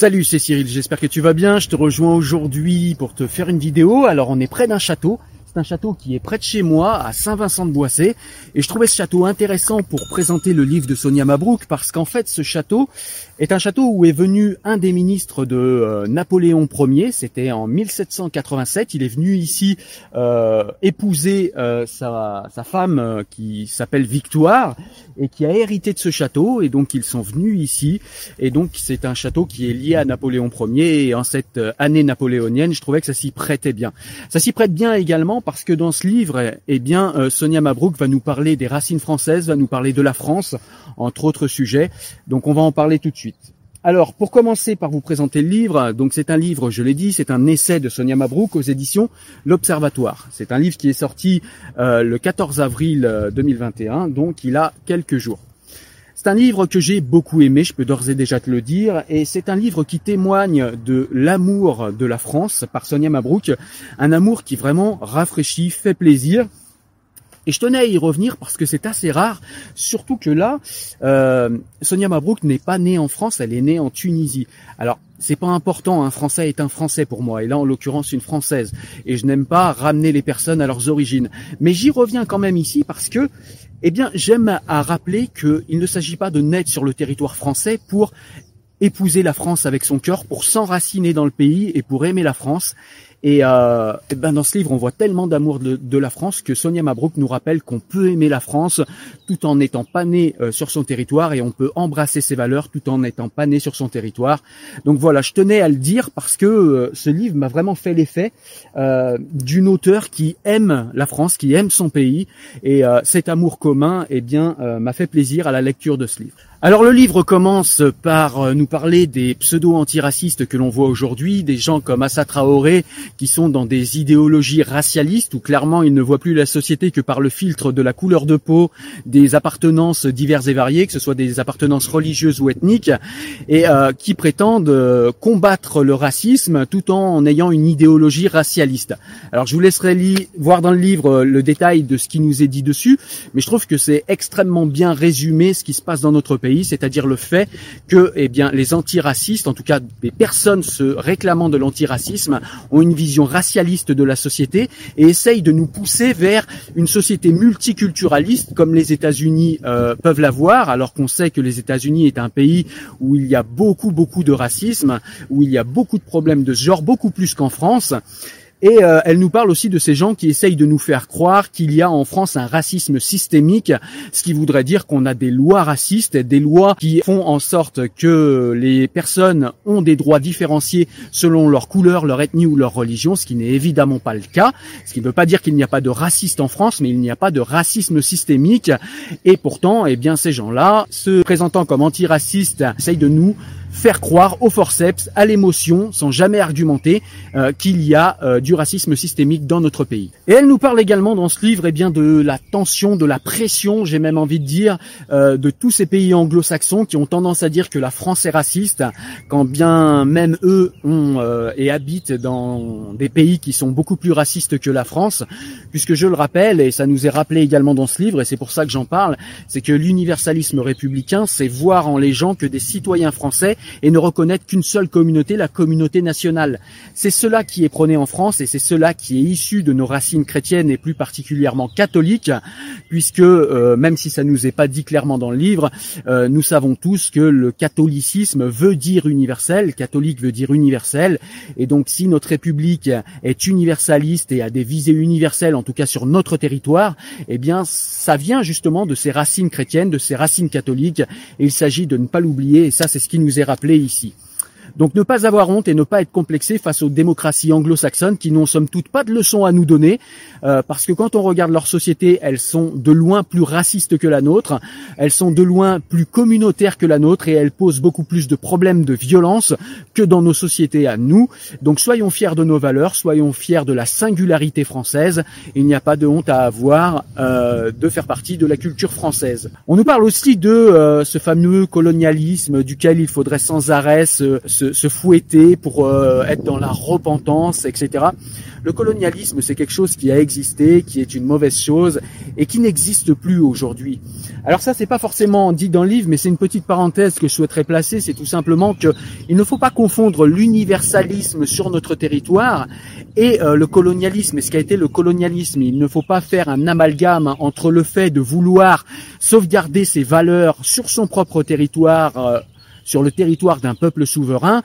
Salut, c'est Cyril, j'espère que tu vas bien. Je te rejoins aujourd'hui pour te faire une vidéo. Alors on est près d'un château. C'est un château qui est près de chez moi, à Saint-Vincent-de-Boissé. Et je trouvais ce château intéressant pour présenter le livre de Sonia Mabrouk, parce qu'en fait, ce château est un château où est venu un des ministres de euh, Napoléon Ier. C'était en 1787. Il est venu ici euh, épouser euh, sa, sa, femme euh, qui s'appelle Victoire et qui a hérité de ce château. Et donc, ils sont venus ici. Et donc, c'est un château qui est lié à Napoléon Ier. Et en cette euh, année napoléonienne, je trouvais que ça s'y prêtait bien. Ça s'y prête bien également parce que dans ce livre, eh bien, Sonia Mabrouk va nous parler des racines françaises, va nous parler de la France, entre autres sujets. Donc on va en parler tout de suite. Alors, pour commencer par vous présenter le livre, donc c'est un livre, je l'ai dit, c'est un essai de Sonia Mabrouk aux éditions L'Observatoire. C'est un livre qui est sorti euh, le 14 avril 2021, euh, donc il a quelques jours. C'est un livre que j'ai beaucoup aimé, je peux d'ores et déjà te le dire, et c'est un livre qui témoigne de l'amour de la France par Sonia Mabrouk, un amour qui vraiment rafraîchit, fait plaisir. Et je tenais à y revenir parce que c'est assez rare, surtout que là, euh, Sonia Mabrouk n'est pas née en France, elle est née en Tunisie. Alors, c'est pas important, un Français est un Français pour moi, et là en l'occurrence une Française. Et je n'aime pas ramener les personnes à leurs origines. Mais j'y reviens quand même ici parce que eh bien, j'aime à rappeler qu'il ne s'agit pas de naître sur le territoire français pour épouser la France avec son cœur, pour s'enraciner dans le pays et pour aimer la France. Et, euh, ben dans ce livre, on voit tellement d'amour de, la France que Sonia Mabrouk nous rappelle qu'on peut aimer la France tout en n'étant pas né euh, sur son territoire et on peut embrasser ses valeurs tout en n'étant pas né sur son territoire. Donc voilà, je tenais à le dire parce que euh, ce livre m'a vraiment fait l'effet euh, d'une auteure qui aime la France, qui aime son pays et cet amour commun, eh bien, m'a fait plaisir à la lecture de ce livre. Alors le livre commence par euh, nous parler des pseudo-antiracistes que l'on voit aujourd'hui, des gens comme Assa Traoré qui sont dans des idéologies racialistes où clairement ils ne voient plus la société que par le filtre de la couleur de peau, des appartenances diverses et variées, que ce soit des appartenances religieuses ou ethniques, et euh, qui prétendent euh, combattre le racisme tout en ayant une idéologie racialiste. Alors je vous laisserai voir dans le livre le détail de ce qui nous est dit dessus, mais je trouve que c'est extrêmement bien résumé ce qui se passe dans notre pays c'est-à-dire le fait que eh bien, les antiracistes, en tout cas des personnes se réclamant de l'antiracisme, ont une vision racialiste de la société et essayent de nous pousser vers une société multiculturaliste comme les États-Unis euh, peuvent l'avoir, alors qu'on sait que les États-Unis est un pays où il y a beaucoup, beaucoup de racisme, où il y a beaucoup de problèmes de ce genre, beaucoup plus qu'en France. Et euh, elle nous parle aussi de ces gens qui essayent de nous faire croire qu'il y a en France un racisme systémique, ce qui voudrait dire qu'on a des lois racistes, des lois qui font en sorte que les personnes ont des droits différenciés selon leur couleur, leur ethnie ou leur religion, ce qui n'est évidemment pas le cas. Ce qui ne veut pas dire qu'il n'y a pas de racistes en France, mais il n'y a pas de racisme systémique. Et pourtant, eh bien, ces gens-là, se présentant comme antiracistes, essayent de nous faire croire au forceps, à l'émotion, sans jamais argumenter, euh, qu'il y a euh, du racisme systémique dans notre pays. Et elle nous parle également dans ce livre eh bien, de la tension, de la pression, j'ai même envie de dire, euh, de tous ces pays anglo-saxons qui ont tendance à dire que la France est raciste, quand bien même eux ont et habitent dans des pays qui sont beaucoup plus racistes que la France, puisque je le rappelle, et ça nous est rappelé également dans ce livre, et c'est pour ça que j'en parle, c'est que l'universalisme républicain, c'est voir en les gens que des citoyens français et ne reconnaître qu'une seule communauté, la communauté nationale. C'est cela qui est prôné en France et c'est cela qui est issu de nos racines chrétiennes et plus particulièrement catholiques, puisque euh, même si ça nous est pas dit clairement dans le livre, euh, nous savons tous que le catholicisme veut dire universel, catholique veut dire universel, et donc si notre République est universaliste et a des visées universelles, en tout cas sur notre territoire, eh bien ça vient justement de ces racines chrétiennes, de ces racines catholiques, et il s'agit de ne pas l'oublier, et ça c'est ce qui nous est rappelé ici. Donc ne pas avoir honte et ne pas être complexé face aux démocraties anglo-saxonnes qui n'ont somme toute pas de leçons à nous donner, euh, parce que quand on regarde leur société, elles sont de loin plus racistes que la nôtre, elles sont de loin plus communautaires que la nôtre et elles posent beaucoup plus de problèmes de violence que dans nos sociétés à nous. Donc soyons fiers de nos valeurs, soyons fiers de la singularité française. Il n'y a pas de honte à avoir euh, de faire partie de la culture française. On nous parle aussi de euh, ce fameux colonialisme duquel il faudrait sans arrêt se se, fouetter, pour euh, être dans la repentance, etc. Le colonialisme, c'est quelque chose qui a existé, qui est une mauvaise chose et qui n'existe plus aujourd'hui. Alors ça, c'est pas forcément dit dans le livre, mais c'est une petite parenthèse que je souhaiterais placer. C'est tout simplement que il ne faut pas confondre l'universalisme sur notre territoire et euh, le colonialisme et ce qu'a été le colonialisme. Il ne faut pas faire un amalgame entre le fait de vouloir sauvegarder ses valeurs sur son propre territoire. Sur le territoire d'un peuple souverain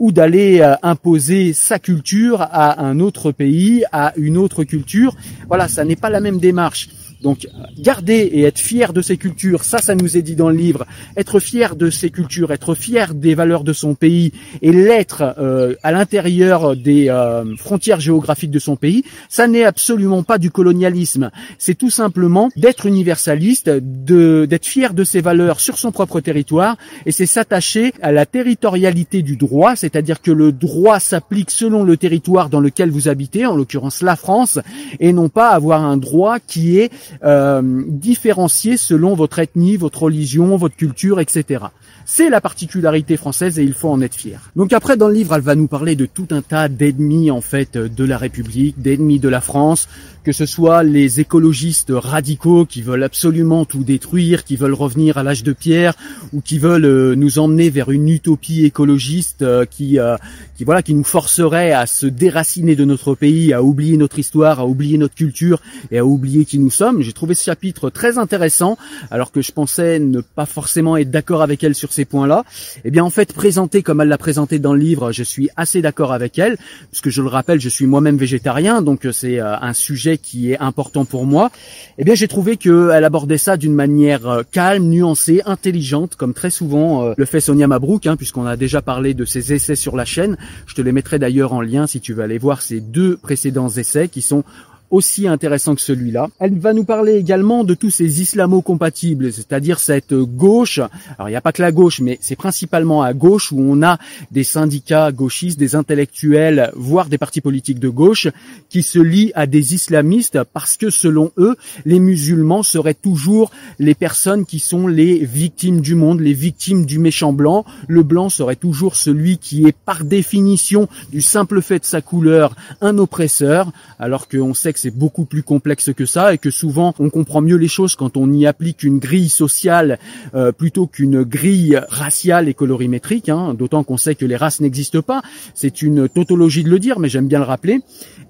ou d'aller euh, imposer sa culture à un autre pays, à une autre culture. Voilà, ça n'est pas la même démarche. Donc garder et être fier de ses cultures, ça, ça nous est dit dans le livre. Être fier de ses cultures, être fier des valeurs de son pays et l'être euh, à l'intérieur des euh, frontières géographiques de son pays, ça n'est absolument pas du colonialisme. C'est tout simplement d'être universaliste, de d'être fier de ses valeurs sur son propre territoire et c'est s'attacher à la territorialité du droit, c'est-à-dire que le droit s'applique selon le territoire dans lequel vous habitez, en l'occurrence la France, et non pas avoir un droit qui est euh, différencier selon votre ethnie, votre religion, votre culture, etc. C'est la particularité française et il faut en être fier. Donc après dans le livre, elle va nous parler de tout un tas d'ennemis en fait de la République, d'ennemis de la France, que ce soit les écologistes radicaux qui veulent absolument tout détruire, qui veulent revenir à l'âge de pierre ou qui veulent euh, nous emmener vers une utopie écologiste euh, qui euh, qui voilà qui nous forcerait à se déraciner de notre pays, à oublier notre histoire, à oublier notre culture et à oublier qui nous sommes. J'ai trouvé ce chapitre très intéressant alors que je pensais ne pas forcément être d'accord avec elle sur ces points-là. Eh bien en fait présenté comme elle l'a présenté dans le livre, je suis assez d'accord avec elle puisque je le rappelle, je suis moi-même végétarien donc c'est un sujet qui est important pour moi, eh bien j'ai trouvé qu'elle abordait ça d'une manière euh, calme, nuancée, intelligente, comme très souvent euh, le fait Sonia Mabrouk, hein, puisqu'on a déjà parlé de ses essais sur la chaîne. Je te les mettrai d'ailleurs en lien si tu veux aller voir ces deux précédents essais qui sont aussi intéressant que celui-là. Elle va nous parler également de tous ces islamo-compatibles, c'est-à-dire cette gauche. Alors il n'y a pas que la gauche, mais c'est principalement à gauche où on a des syndicats gauchistes, des intellectuels, voire des partis politiques de gauche qui se lient à des islamistes parce que selon eux, les musulmans seraient toujours les personnes qui sont les victimes du monde, les victimes du méchant blanc. Le blanc serait toujours celui qui est par définition, du simple fait de sa couleur, un oppresseur, alors qu'on sait que c'est beaucoup plus complexe que ça et que souvent on comprend mieux les choses quand on y applique une grille sociale euh, plutôt qu'une grille raciale et colorimétrique, hein, d'autant qu'on sait que les races n'existent pas. C'est une tautologie de le dire, mais j'aime bien le rappeler.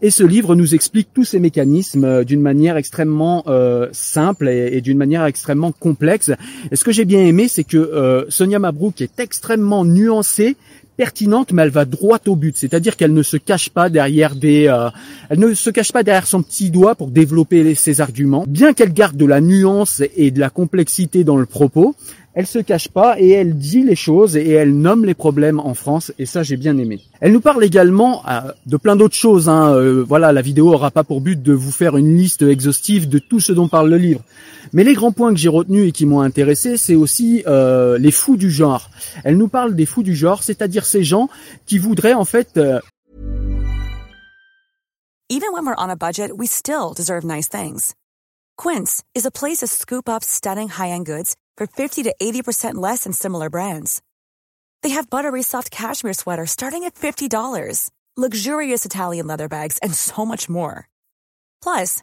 Et ce livre nous explique tous ces mécanismes euh, d'une manière extrêmement euh, simple et, d'une manière extrêmement complexe. Et ce que j'ai bien aimé, c'est que Sonia Mabrouk est extrêmement nuancée pertinente, mais elle va droit au but. C'est-à-dire qu'elle ne se cache pas derrière des, euh, elle ne se cache pas derrière son petit doigt pour développer ses arguments. Bien qu'elle garde de la nuance et de la complexité dans le propos, elle se cache pas et elle dit les choses et elle nomme les problèmes en France et ça j'ai bien aimé. Elle nous parle également euh, de plein d'autres choses. Hein. Euh, voilà, la vidéo aura pas pour but de vous faire une liste exhaustive de tout ce dont parle le livre. Mais les grands points que j'ai retenus et qui m'ont intéressé, c'est aussi euh, les fous du genre. Elle nous parle des fous du genre, c'est-à-dire ces gens qui voudraient en fait. Even when we're on a budget, we still deserve nice things. Quince is a place to scoop up stunning high-end goods for 50 to 80% less than similar brands. They have buttery soft cashmere sweaters starting at $50, luxurious Italian leather bags, and so much more. Plus,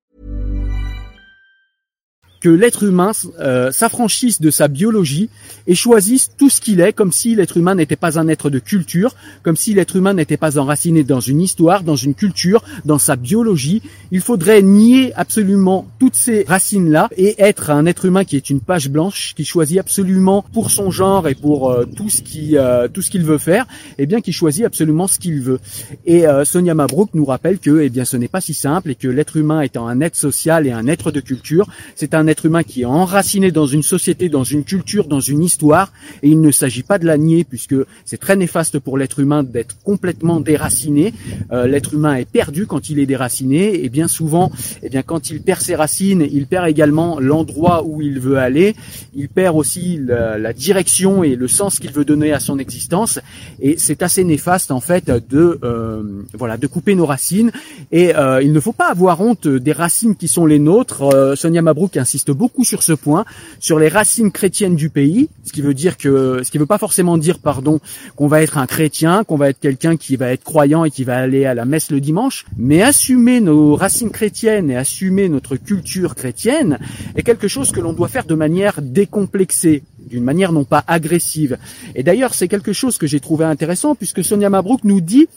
Que l'être humain euh, s'affranchisse de sa biologie et choisisse tout ce qu'il est, comme si l'être humain n'était pas un être de culture, comme si l'être humain n'était pas enraciné dans une histoire, dans une culture, dans sa biologie. Il faudrait nier absolument toutes ces racines-là et être un être humain qui est une page blanche, qui choisit absolument pour son genre et pour euh, tout ce qui euh, tout ce qu'il veut faire, et eh bien qui choisit absolument ce qu'il veut. Et Sonia Mabrouk nous rappelle que eh bien ce n'est pas si simple et que l'être humain étant un être social et un être de culture, c'est un être humain qui est enraciné dans une société, dans une culture, dans une histoire, et il ne s'agit pas de la nier puisque c'est très néfaste pour l'être humain d'être complètement déraciné. Euh, l'être humain est perdu quand il est déraciné, et bien souvent, et eh bien quand il perd ses racines, il perd également l'endroit où il veut aller, il perd aussi la, direction et le sens qu'il veut donner à son existence, et c'est assez néfaste en fait de euh, voilà de couper nos racines. Et euh, il ne faut pas avoir honte des racines qui sont les nôtres. Sonia Mabrouk insiste beaucoup sur ce point, sur les racines chrétiennes du pays, ce qui veut dire que, ce qui veut pas forcément dire, pardon, qu'on va être un chrétien, qu'on va être quelqu'un qui va être croyant et qui va aller à la messe le dimanche, mais assumer nos racines chrétiennes et assumer notre culture chrétienne est quelque chose que l'on doit faire de manière décomplexée d'une manière non pas agressive. Et d'ailleurs, c'est quelque chose que j'ai trouvé intéressant puisque Sonia Mabrouk nous dit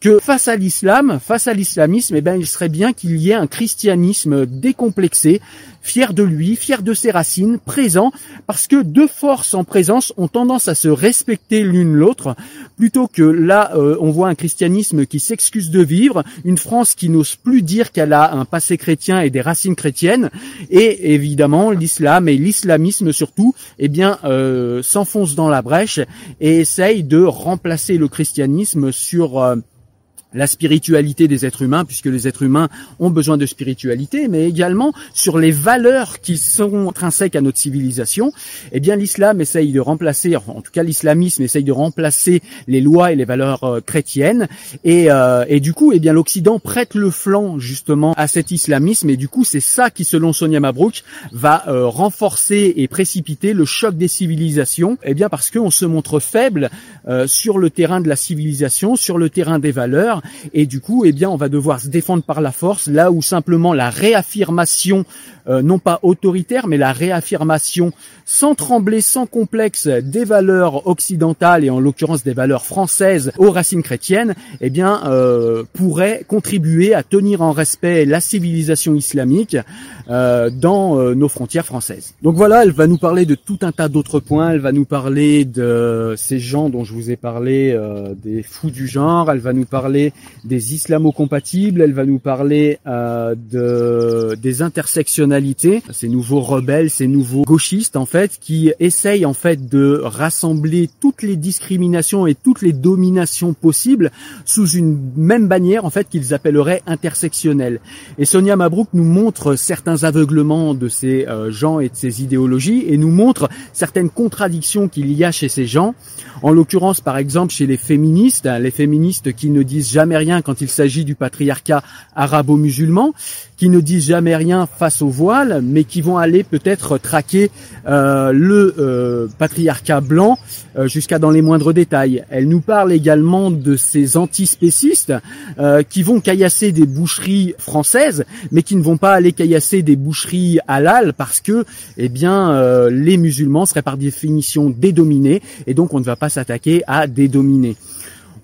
que face à l'islam, face à l'islamisme, eh ben, il serait bien qu'il y ait un christianisme décomplexé, fier de lui, fier de ses racines, présent, parce que deux forces en présence ont tendance à se respecter l'une l'autre, plutôt que là, euh, on voit un christianisme qui s'excuse de vivre, une France qui n'ose plus dire qu'elle a un passé chrétien et des racines chrétiennes, et évidemment l'islam et l'islamisme surtout, eh bien, euh, s'enfoncent dans la brèche et essayent de remplacer le christianisme sur euh, la spiritualité des êtres humains, puisque les êtres humains ont besoin de spiritualité, mais également sur les valeurs qui sont intrinsèques à notre civilisation, eh bien l'islam essaye de remplacer, en tout cas l'islamisme essaye de remplacer les lois et les valeurs euh, chrétiennes, et, euh, et, du coup, eh bien l'Occident prête le flanc justement à cet islamisme, et du coup c'est ça qui, selon Sonia Mabrouk, va euh, renforcer et précipiter le choc des civilisations, eh bien parce qu'on se montre faible sur le terrain de la civilisation, sur le terrain des valeurs, Et du coup, eh bien, on va devoir se défendre par la force, là où simplement la réaffirmation, euh, non pas autoritaire, mais la réaffirmation sans trembler, sans complexe des valeurs occidentales et en l'occurrence des valeurs françaises aux racines chrétiennes, eh bien, euh, pourrait contribuer à tenir en respect la civilisation islamique euh, dans euh, nos frontières françaises. Donc voilà, elle va nous parler de tout un tas d'autres points. Elle va nous parler de ces gens dont je vous ai parlé, euh, des fous du genre. Elle va nous parler des islamo-compatibles. Elle va nous parler de des intersectionnalités, ces nouveaux rebelles, ces nouveaux gauchistes en fait, qui essayent en fait de rassembler toutes les discriminations et toutes les dominations possibles sous une même bannière en fait qu'ils appelleraient intersectionnelle. Et Sonia Mabrouk nous montre certains aveuglements de ces euh, gens et de ces idéologies et nous montre certaines contradictions qu'il y a chez ces gens. En l'occurrence, par exemple, chez les féministes, hein, les féministes qui ne disent jamais rien quand il s'agit du patriarcat arabo-musulman, qui ne disent jamais rien face au voile, mais qui vont aller peut-être traquer euh, le euh, patriarcat blanc euh, jusqu'à dans les moindres détails. Elle nous parle également de ces antispécistes qui vont caillasser des boucheries françaises, mais qui ne vont pas aller caillasser des boucheries halal parce que, eh bien, les musulmans seraient par définition dédominés, et donc on ne va pas s'attaquer à dédominer.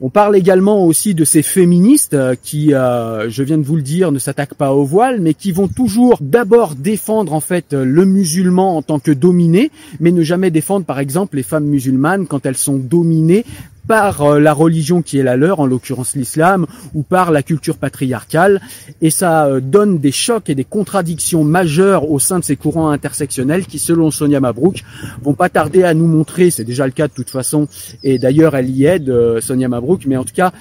On parle également aussi de ces féministes euh, qui, euh, je viens de vous le dire, ne s'attaquent pas au voile, mais qui vont toujours d'abord défendre en fait le musulman en tant que dominé, mais ne jamais défendre par exemple les femmes musulmanes quand elles sont dominées par euh, la religion qui est la leur, en l'occurrence l'islam, ou par la culture patriarcale, et ça euh, donne des chocs et des contradictions majeures au sein de ces courants intersectionnels qui, selon Sonia Mabrouk, vont pas tarder à nous montrer, c'est déjà le cas de toute façon, et d'ailleurs elle y aide, euh, Sonia Mabrouk, mais en tout cas,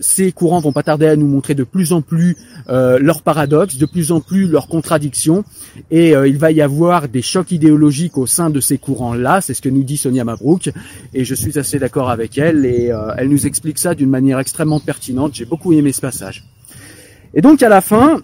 ces courants vont pas tarder à nous montrer de plus en plus leurs paradoxes, de plus en plus leurs contradictions, et il va y avoir des chocs idéologiques au sein de ces courants-là, c'est ce que nous dit Sonia Mabrouk, et je suis assez d'accord avec elle et euh, elle nous explique ça d'une manière extrêmement pertinente. J'ai beaucoup aimé ce passage. Et donc à la fin,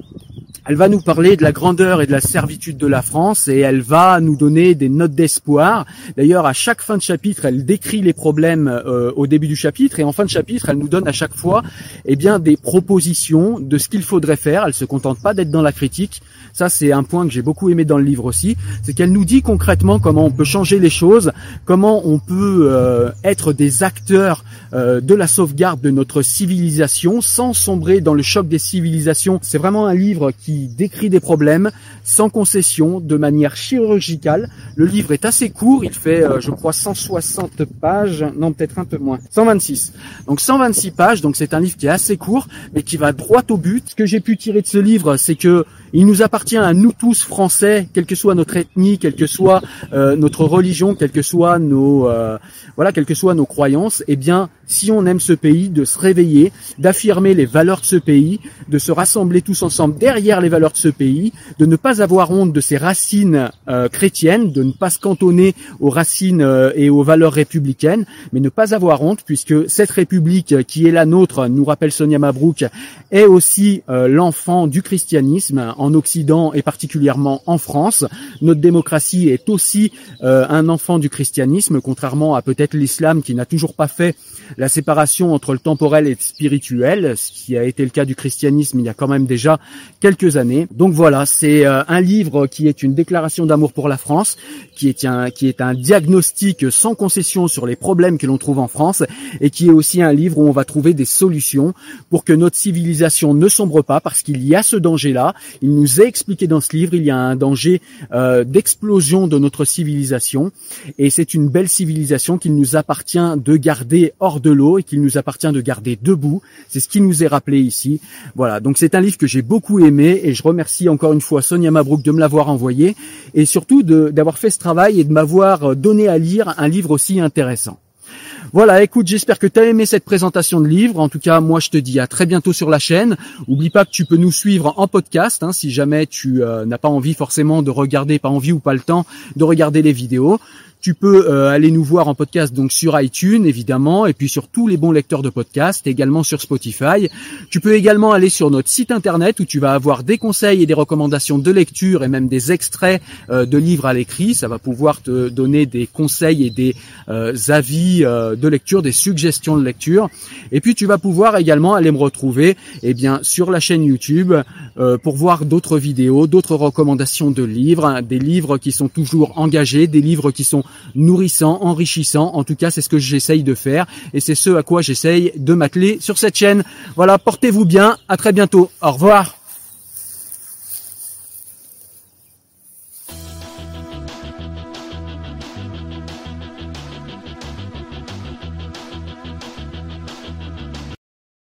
elle va nous parler de la grandeur et de la servitude de la France et elle va nous donner des notes d'espoir. D'ailleurs, à chaque fin de chapitre, elle décrit les problèmes euh, au début du chapitre et en fin de chapitre, elle nous donne à chaque fois eh bien, des propositions de ce qu'il faudrait faire. Elle se contente pas d'être dans la critique. Ça, c'est un point que j'ai beaucoup aimé dans le livre aussi. C'est qu'elle nous dit concrètement comment on peut changer les choses, comment on peut euh, être des acteurs euh, de la sauvegarde de notre civilisation sans sombrer dans le choc des civilisations. C'est vraiment un livre qui décrit des problèmes sans concession, de manière chirurgicale. Le livre est assez court, il fait, euh, je crois, 160 pages, non peut-être un peu moins, 126. Donc 126 pages, donc c'est un livre qui est assez court, mais qui va droit au but. Ce que j'ai pu tirer de ce livre, c'est que il nous appartient à nous tous Français, quelle que soit notre ethnie, quelle que soit euh, notre religion, quelles que soient nos euh, voilà, quelles que soient nos croyances, eh bien, si on aime ce pays, de se réveiller, d'affirmer les valeurs de ce pays, de se rassembler tous ensemble derrière les valeurs de ce pays, de ne pas avoir honte de ses racines euh, chrétiennes, de ne pas se cantonner aux racines euh, et aux valeurs républicaines, mais ne pas avoir honte puisque cette République qui est la nôtre, nous rappelle Sonia Mabrouk, est aussi euh, l'enfant du christianisme en Occident et particulièrement en France. Notre démocratie est aussi un enfant du christianisme, contrairement à peut-être l'islam qui n'a toujours pas fait la séparation entre le temporel et le spirituel, ce qui a été le cas du christianisme il y a quand même déjà quelques années. Donc voilà, c'est euh, un livre qui est une déclaration d'amour pour la France, qui est un qui est un diagnostic sans concession sur les problèmes que l'on trouve en France et qui est aussi un livre où on va trouver des solutions pour que notre civilisation ne sombre pas parce qu'il y a ce danger-là. Il nous est expliqué dans ce livre, il y a un danger euh, d'explosion de notre civilisation et c'est une belle civilisation qu'il nous appartient de garder hors de l'eau et qu'il nous appartient de garder debout. C'est ce qui nous est rappelé ici. Voilà, donc c'est un livre que j'ai beaucoup aimé et je remercie encore une fois Sonia Mabrouk de me l'avoir envoyé et surtout d'avoir fait ce travail et de m'avoir donné à lire un livre aussi intéressant. Voilà, écoute, j'espère que tu as aimé cette présentation de livre. En tout cas, moi, je te dis à très bientôt sur la chaîne. Oublie pas que tu peux nous suivre en podcast, hein, si jamais tu euh, n'as pas envie forcément de regarder, pas envie ou pas le temps de regarder les vidéos. Tu peux euh, aller nous voir en podcast donc sur iTunes évidemment et puis sur tous les bons lecteurs de podcast, également sur Spotify. Tu peux également aller sur notre site internet où tu vas avoir des conseils et des recommandations de lecture et même des extraits euh, de livres à l'écrit. Ça va pouvoir te donner des conseils et des euh, avis de lecture, des suggestions de lecture. Et puis tu vas pouvoir également aller me retrouver eh bien sur la chaîne YouTube pour voir d'autres vidéos, d'autres recommandations de livres, hein, des livres qui sont toujours engagés, des livres qui sont nourrissant, enrichissant. En tout cas, c'est ce que j'essaye de faire et c'est ce à quoi j'essaye de m'atteler sur cette chaîne. Voilà, portez-vous bien. À très bientôt. Au revoir.